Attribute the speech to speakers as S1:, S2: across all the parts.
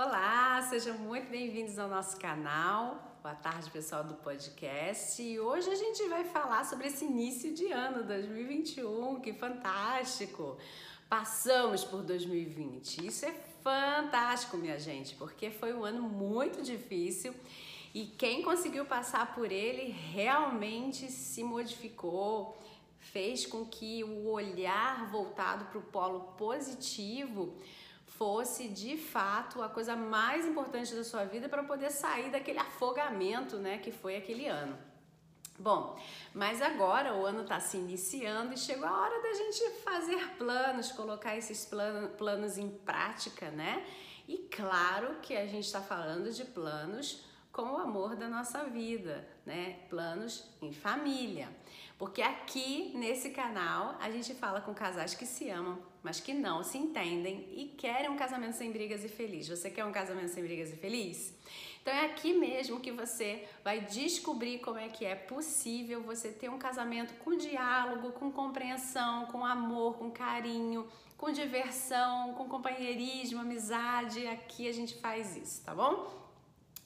S1: Olá, sejam muito bem-vindos ao nosso canal. Boa tarde, pessoal do podcast. E hoje a gente vai falar sobre esse início de ano 2021, que fantástico! Passamos por 2020. Isso é fantástico, minha gente, porque foi um ano muito difícil e quem conseguiu passar por ele realmente se modificou, fez com que o olhar voltado para o polo positivo fosse de fato a coisa mais importante da sua vida para poder sair daquele afogamento, né, que foi aquele ano. Bom, mas agora o ano está se iniciando e chegou a hora da gente fazer planos, colocar esses planos, planos em prática, né? E claro que a gente está falando de planos com o amor da nossa vida, né? Planos em família. Porque aqui nesse canal a gente fala com casais que se amam, mas que não se entendem e querem um casamento sem brigas e feliz. Você quer um casamento sem brigas e feliz? Então é aqui mesmo que você vai descobrir como é que é possível você ter um casamento com diálogo, com compreensão, com amor, com carinho, com diversão, com companheirismo, amizade. Aqui a gente faz isso, tá bom?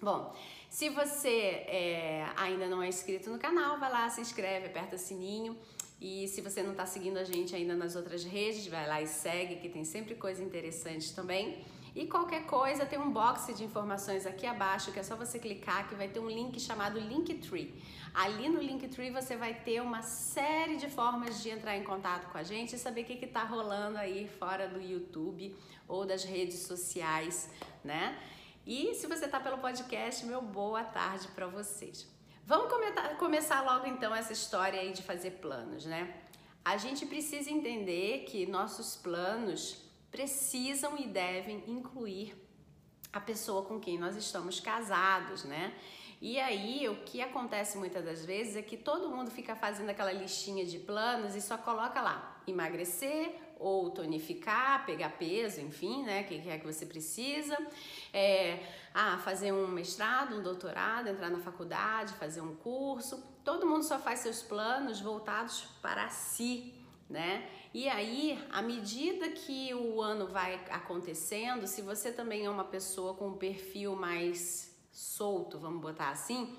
S1: Bom, se você é, ainda não é inscrito no canal, vai lá, se inscreve, aperta sininho. E se você não está seguindo a gente ainda nas outras redes, vai lá e segue, que tem sempre coisa interessante também. E qualquer coisa, tem um box de informações aqui abaixo, que é só você clicar, que vai ter um link chamado Linktree. Ali no Linktree você vai ter uma série de formas de entrar em contato com a gente e saber o que está rolando aí fora do YouTube ou das redes sociais, né? E se você está pelo podcast, meu boa tarde para vocês. Vamos comentar, começar logo então essa história aí de fazer planos, né? A gente precisa entender que nossos planos precisam e devem incluir a pessoa com quem nós estamos casados, né? E aí, o que acontece muitas das vezes é que todo mundo fica fazendo aquela listinha de planos e só coloca lá emagrecer ou tonificar, pegar peso, enfim, né? O que é que você precisa. É, ah, fazer um mestrado, um doutorado, entrar na faculdade, fazer um curso. Todo mundo só faz seus planos voltados para si, né? E aí, à medida que o ano vai acontecendo, se você também é uma pessoa com um perfil mais solto, vamos botar assim,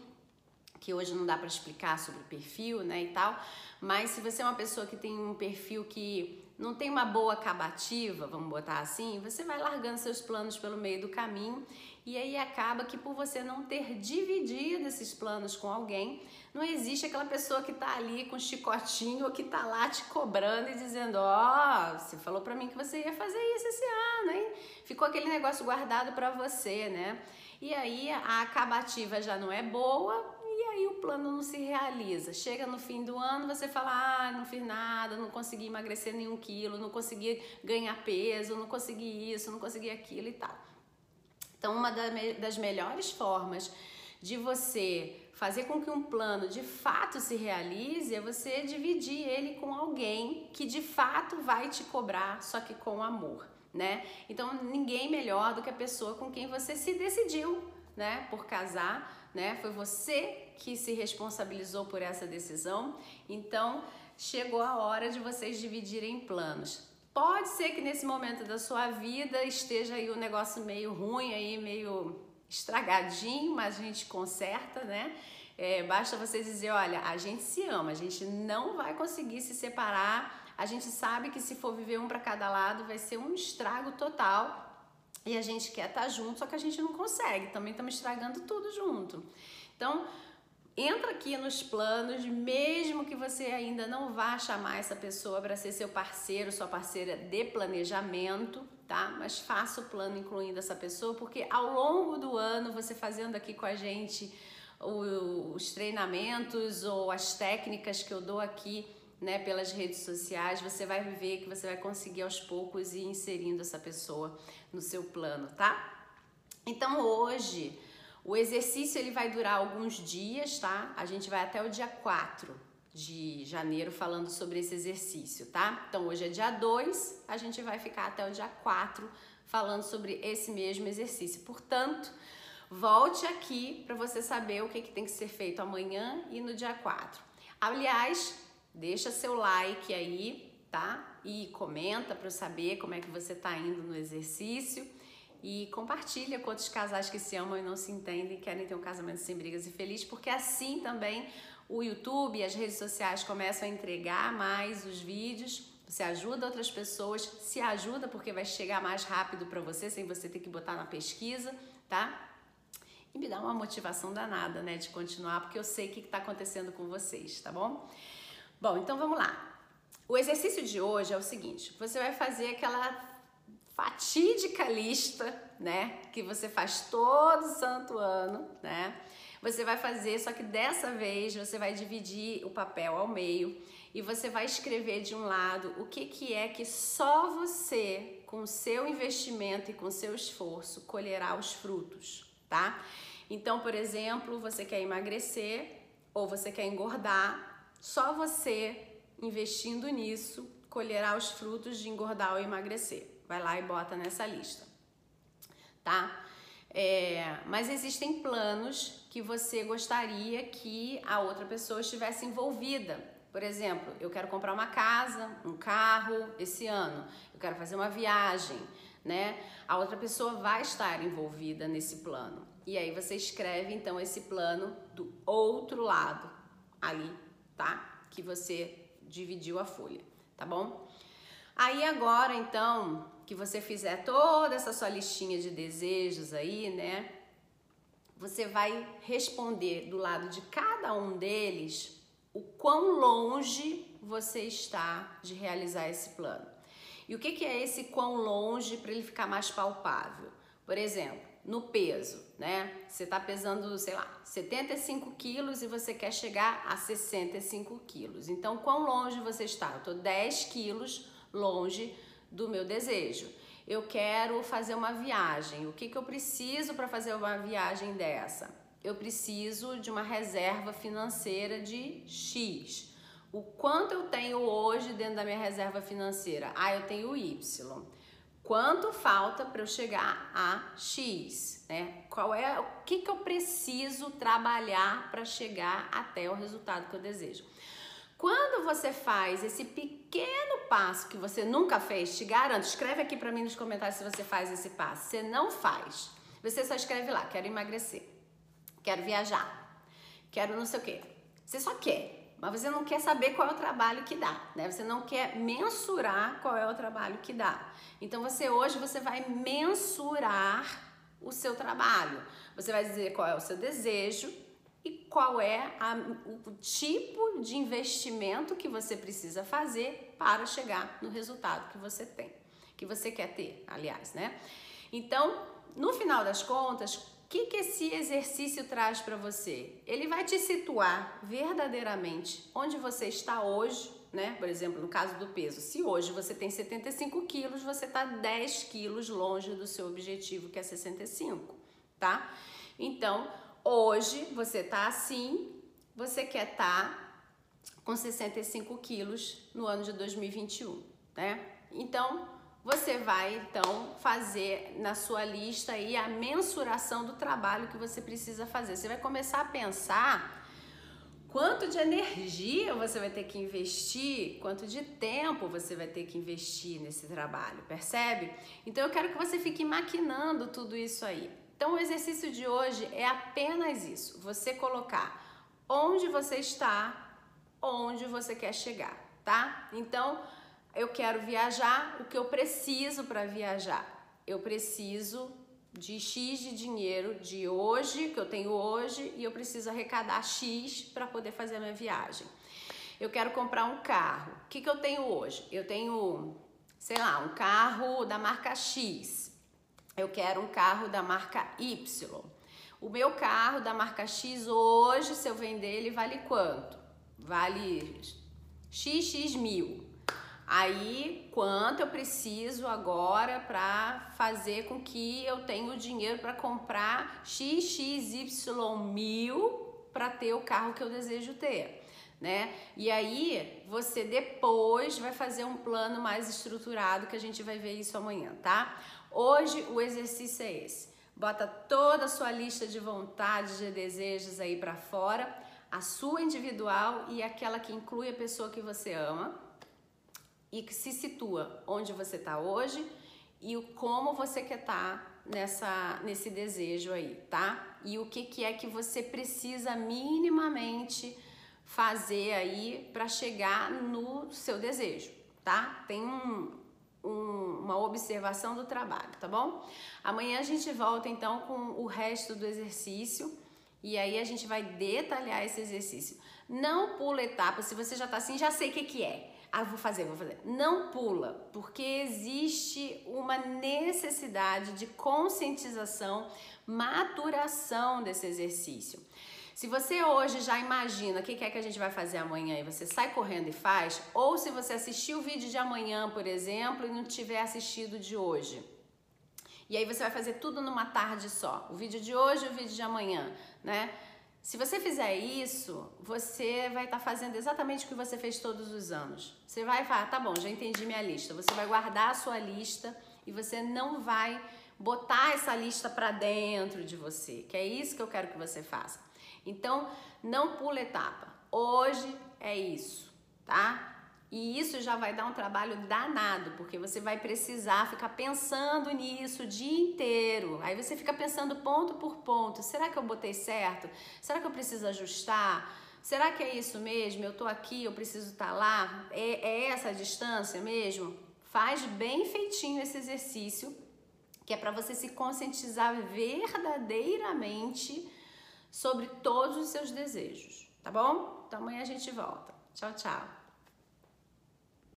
S1: que hoje não dá para explicar sobre perfil, né, e tal, mas se você é uma pessoa que tem um perfil que não tem uma boa acabativa, vamos botar assim, você vai largando seus planos pelo meio do caminho e aí acaba que por você não ter dividido esses planos com alguém, não existe aquela pessoa que tá ali com chicotinho ou que tá lá te cobrando e dizendo: Ó, oh, você falou para mim que você ia fazer isso esse ano, hein? Ficou aquele negócio guardado para você, né? E aí a acabativa já não é boa aí o plano não se realiza. Chega no fim do ano, você fala: ah, não fiz nada, não consegui emagrecer nenhum quilo, não consegui ganhar peso, não consegui isso, não consegui aquilo e tal. Então, uma das melhores formas de você fazer com que um plano de fato se realize é você dividir ele com alguém que de fato vai te cobrar, só que com amor né? Então ninguém melhor do que a pessoa com quem você se decidiu, né, por casar, né? Foi você que se responsabilizou por essa decisão. Então chegou a hora de vocês dividirem planos. Pode ser que nesse momento da sua vida esteja aí o um negócio meio ruim aí, meio estragadinho, mas a gente conserta, né? É, basta você dizer, olha, a gente se ama, a gente não vai conseguir se separar a gente sabe que se for viver um para cada lado vai ser um estrago total e a gente quer estar tá junto, só que a gente não consegue, também estamos estragando tudo junto. Então, entra aqui nos planos, mesmo que você ainda não vá chamar essa pessoa para ser seu parceiro, sua parceira de planejamento, tá? Mas faça o plano incluindo essa pessoa, porque ao longo do ano, você fazendo aqui com a gente os treinamentos ou as técnicas que eu dou aqui né, pelas redes sociais, você vai ver que você vai conseguir aos poucos ir inserindo essa pessoa no seu plano, tá? Então hoje o exercício ele vai durar alguns dias, tá? A gente vai até o dia 4 de janeiro falando sobre esse exercício, tá? Então hoje é dia 2, a gente vai ficar até o dia 4 falando sobre esse mesmo exercício. Portanto, volte aqui para você saber o que, que tem que ser feito amanhã e no dia 4. Aliás, Deixa seu like aí, tá? E comenta para eu saber como é que você tá indo no exercício. E compartilha com outros casais que se amam e não se entendem, querem ter um casamento sem brigas e feliz, porque assim também o YouTube e as redes sociais começam a entregar mais os vídeos. Você ajuda outras pessoas, se ajuda porque vai chegar mais rápido para você sem você ter que botar na pesquisa, tá? E me dá uma motivação danada, né, de continuar, porque eu sei o que está acontecendo com vocês, tá bom? Bom, então vamos lá. O exercício de hoje é o seguinte: você vai fazer aquela fatídica lista, né, que você faz todo santo ano, né? Você vai fazer, só que dessa vez você vai dividir o papel ao meio e você vai escrever de um lado o que, que é que só você, com seu investimento e com seu esforço, colherá os frutos, tá? Então, por exemplo, você quer emagrecer ou você quer engordar, só você investindo nisso colherá os frutos de engordar ou emagrecer. Vai lá e bota nessa lista, tá? É, mas existem planos que você gostaria que a outra pessoa estivesse envolvida. Por exemplo, eu quero comprar uma casa, um carro esse ano, eu quero fazer uma viagem, né? A outra pessoa vai estar envolvida nesse plano. E aí você escreve então esse plano do outro lado ali, tá? Que você dividiu a folha, tá bom? Aí agora então que você fizer toda essa sua listinha de desejos aí, né? Você vai responder do lado de cada um deles o quão longe você está de realizar esse plano. E o que, que é esse quão longe para ele ficar mais palpável? Por exemplo, no peso, né? Você está pesando, sei lá, 75 quilos e você quer chegar a 65 quilos. Então, quão longe você está? Eu estou 10 quilos longe do meu desejo. Eu quero fazer uma viagem. O que, que eu preciso para fazer uma viagem dessa? Eu preciso de uma reserva financeira de X. O quanto eu tenho hoje dentro da minha reserva financeira? Ah, eu tenho Y quanto falta para eu chegar a X, né? Qual é o que, que eu preciso trabalhar para chegar até o resultado que eu desejo? Quando você faz esse pequeno passo que você nunca fez, te garanto, escreve aqui para mim nos comentários se você faz esse passo. Você não faz. Você só escreve lá, quero emagrecer, quero viajar, quero não sei o quê. Você só quer mas você não quer saber qual é o trabalho que dá, né? Você não quer mensurar qual é o trabalho que dá. Então você hoje você vai mensurar o seu trabalho. Você vai dizer qual é o seu desejo qual é a, o tipo de investimento que você precisa fazer para chegar no resultado que você tem, que você quer ter, aliás, né? Então, no final das contas, que, que esse exercício traz para você? Ele vai te situar verdadeiramente onde você está hoje, né? Por exemplo, no caso do peso, se hoje você tem 75 quilos, você está 10 quilos longe do seu objetivo, que é 65, tá? Então, hoje você está assim, você quer tá com 65 quilos no ano de 2021, né? Então, você vai então fazer na sua lista aí a mensuração do trabalho que você precisa fazer. Você vai começar a pensar quanto de energia você vai ter que investir, quanto de tempo você vai ter que investir nesse trabalho, percebe? Então eu quero que você fique maquinando tudo isso aí. Então o exercício de hoje é apenas isso, você colocar onde você está, onde você quer chegar, tá? Então, eu quero viajar, o que eu preciso para viajar? Eu preciso de X de dinheiro de hoje, que eu tenho hoje, e eu preciso arrecadar X para poder fazer a minha viagem. Eu quero comprar um carro. O que, que eu tenho hoje? Eu tenho, sei lá, um carro da marca X. Eu quero um carro da marca Y. O meu carro da marca X hoje, se eu vender, ele vale quanto? Vale XX mil. Aí, quanto eu preciso agora para fazer com que eu tenha o dinheiro para comprar XXY mil para ter o carro que eu desejo ter, né? E aí, você depois vai fazer um plano mais estruturado que a gente vai ver isso amanhã, tá? Hoje o exercício é esse. Bota toda a sua lista de vontades, de desejos aí para fora, a sua individual e aquela que inclui a pessoa que você ama e que se situa onde você está hoje e o como você quer estar tá nessa nesse desejo aí, tá? E o que que é que você precisa minimamente fazer aí para chegar no seu desejo, tá? Tem um, um, uma observação do trabalho, tá bom? Amanhã a gente volta então com o resto do exercício e aí a gente vai detalhar esse exercício. Não pula etapa, se você já tá assim, já sei o que, que é. Ah, vou fazer, vou fazer. Não pula, porque existe uma necessidade de conscientização, maturação desse exercício. Se você hoje já imagina o que é que a gente vai fazer amanhã e você sai correndo e faz, ou se você assistiu o vídeo de amanhã, por exemplo, e não tiver assistido de hoje. E aí você vai fazer tudo numa tarde só. O vídeo de hoje e o vídeo de amanhã, né? Se você fizer isso, você vai estar tá fazendo exatamente o que você fez todos os anos. Você vai falar, tá bom, já entendi minha lista. Você vai guardar a sua lista e você não vai botar essa lista para dentro de você, que é isso que eu quero que você faça. Então, não pula etapa. Hoje é isso, tá? E isso já vai dar um trabalho danado, porque você vai precisar ficar pensando nisso o dia inteiro. Aí você fica pensando ponto por ponto: será que eu botei certo? Será que eu preciso ajustar? Será que é isso mesmo? Eu tô aqui, eu preciso estar tá lá? É, é essa a distância mesmo? Faz bem feitinho esse exercício, que é para você se conscientizar verdadeiramente sobre todos os seus desejos, tá bom? Então amanhã a gente volta. Tchau, tchau.